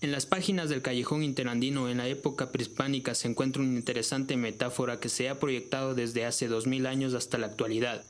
En las páginas del Callejón Interandino en la época prehispánica se encuentra una interesante metáfora que se ha proyectado desde hace 2000 años hasta la actualidad,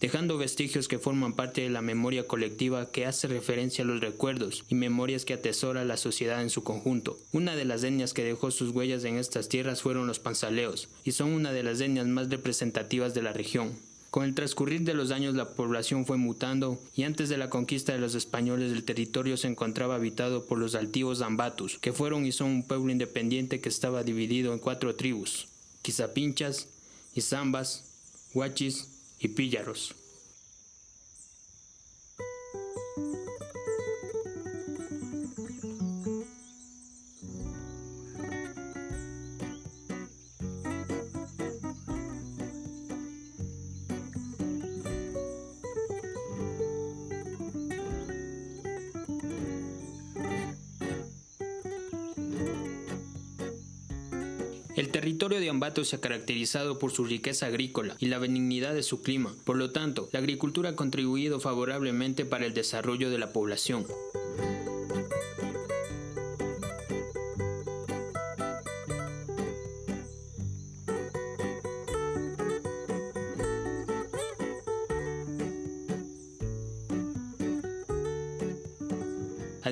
dejando vestigios que forman parte de la memoria colectiva que hace referencia a los recuerdos y memorias que atesora la sociedad en su conjunto. Una de las etnias que dejó sus huellas en estas tierras fueron los panzaleos, y son una de las etnias más representativas de la región. Con el transcurrir de los años la población fue mutando y antes de la conquista de los españoles el territorio se encontraba habitado por los altivos Zambatus, que fueron y son un pueblo independiente que estaba dividido en cuatro tribus, Quizapinchas, Izambas, Huachis y Píllaros. El territorio de Ambato se ha caracterizado por su riqueza agrícola y la benignidad de su clima. Por lo tanto, la agricultura ha contribuido favorablemente para el desarrollo de la población.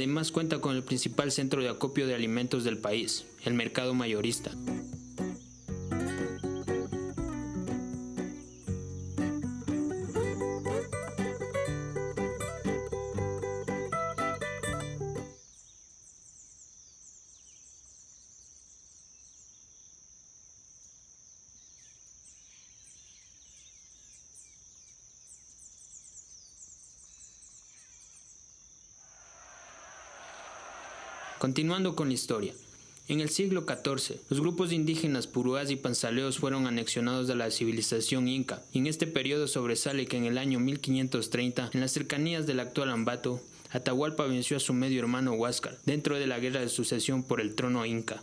Además cuenta con el principal centro de acopio de alimentos del país, el mercado mayorista. Continuando con la historia. En el siglo XIV, los grupos indígenas puruás y panzaleos fueron anexionados a la civilización inca, y en este periodo sobresale que en el año 1530, en las cercanías del actual Ambato, Atahualpa venció a su medio hermano Huáscar, dentro de la guerra de sucesión por el trono inca.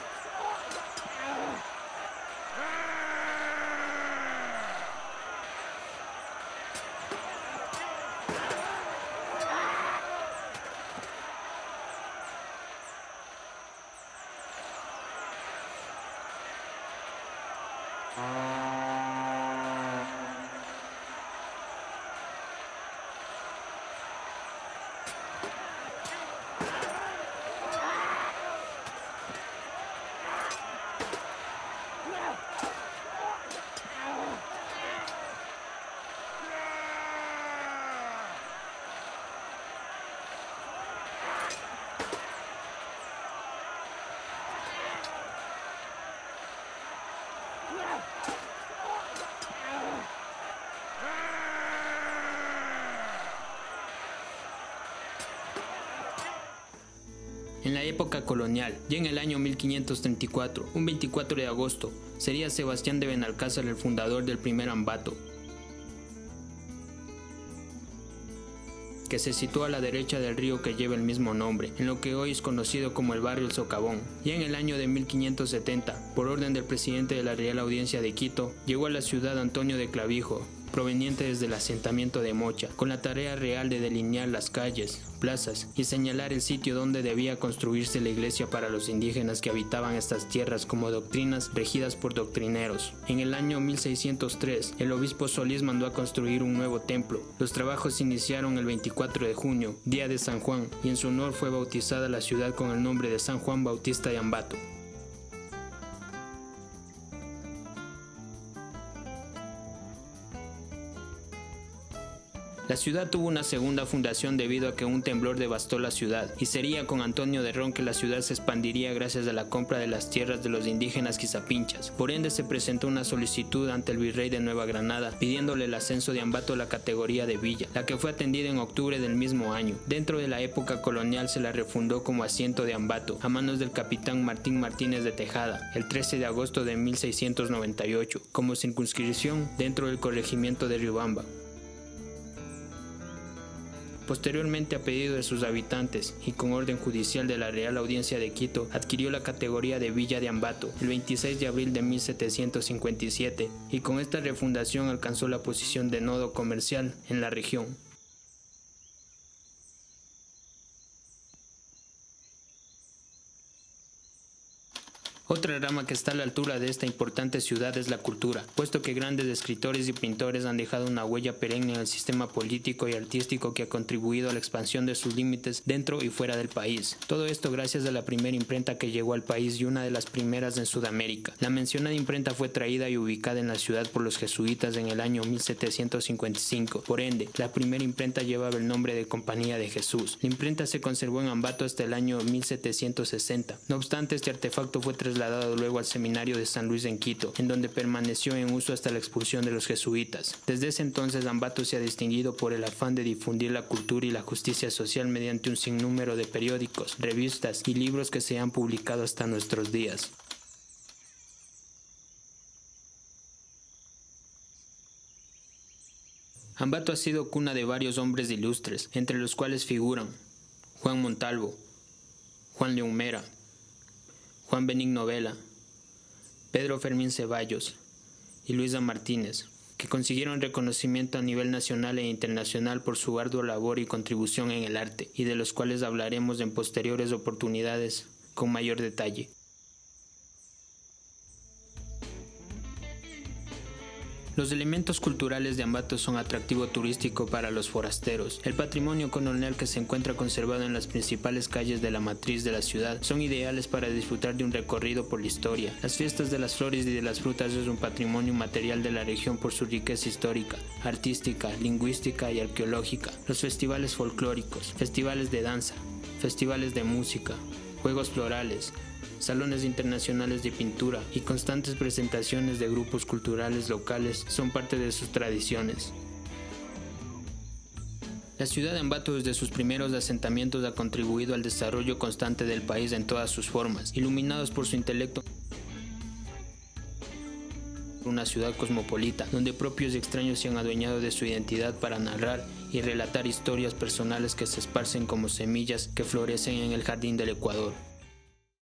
En la época colonial, ya en el año 1534, un 24 de agosto, sería Sebastián de Benalcázar el fundador del primer Ambato, que se sitúa a la derecha del río que lleva el mismo nombre, en lo que hoy es conocido como el barrio El Socavón. Ya en el año de 1570, por orden del presidente de la Real Audiencia de Quito, llegó a la ciudad Antonio de Clavijo, proveniente desde el asentamiento de Mocha, con la tarea real de delinear las calles, plazas y señalar el sitio donde debía construirse la iglesia para los indígenas que habitaban estas tierras como doctrinas regidas por doctrineros. En el año 1603, el obispo Solís mandó a construir un nuevo templo. Los trabajos se iniciaron el 24 de junio, día de San Juan, y en su honor fue bautizada la ciudad con el nombre de San Juan Bautista de Ambato. La ciudad tuvo una segunda fundación debido a que un temblor devastó la ciudad, y sería con Antonio de Ron que la ciudad se expandiría gracias a la compra de las tierras de los indígenas quizapinchas. Por ende se presentó una solicitud ante el virrey de Nueva Granada pidiéndole el ascenso de Ambato a la categoría de villa, la que fue atendida en octubre del mismo año. Dentro de la época colonial se la refundó como asiento de Ambato a manos del capitán Martín Martínez de Tejada el 13 de agosto de 1698 como circunscripción dentro del corregimiento de Riobamba. Posteriormente, a pedido de sus habitantes y con orden judicial de la Real Audiencia de Quito, adquirió la categoría de Villa de Ambato el 26 de abril de 1757 y con esta refundación alcanzó la posición de nodo comercial en la región. Otra rama que está a la altura de esta importante ciudad es la cultura, puesto que grandes escritores y pintores han dejado una huella perenne en el sistema político y artístico que ha contribuido a la expansión de sus límites dentro y fuera del país. Todo esto gracias a la primera imprenta que llegó al país y una de las primeras en Sudamérica. La mencionada imprenta fue traída y ubicada en la ciudad por los jesuitas en el año 1755. Por ende, la primera imprenta llevaba el nombre de Compañía de Jesús. La imprenta se conservó en Ambato hasta el año 1760. No obstante, este artefacto fue trasladado luego al seminario de San Luis en Quito, en donde permaneció en uso hasta la expulsión de los jesuitas. Desde ese entonces Ambato se ha distinguido por el afán de difundir la cultura y la justicia social mediante un sinnúmero de periódicos, revistas y libros que se han publicado hasta nuestros días. Ambato ha sido cuna de varios hombres ilustres, entre los cuales figuran Juan Montalvo, Juan Leumera, Juan Benigno Vela, Pedro Fermín Ceballos y Luisa Martínez, que consiguieron reconocimiento a nivel nacional e internacional por su ardua labor y contribución en el arte, y de los cuales hablaremos en posteriores oportunidades con mayor detalle. Los elementos culturales de Ambato son atractivo turístico para los forasteros. El patrimonio colonial que se encuentra conservado en las principales calles de la matriz de la ciudad son ideales para disfrutar de un recorrido por la historia. Las fiestas de las flores y de las frutas es un patrimonio material de la región por su riqueza histórica, artística, lingüística y arqueológica. Los festivales folclóricos, festivales de danza, festivales de música, juegos florales, salones internacionales de pintura y constantes presentaciones de grupos culturales locales son parte de sus tradiciones. La ciudad de Ambato desde sus primeros asentamientos ha contribuido al desarrollo constante del país en todas sus formas, iluminados por su intelecto una ciudad cosmopolita, donde propios y extraños se han adueñado de su identidad para narrar y relatar historias personales que se esparcen como semillas que florecen en el jardín del Ecuador.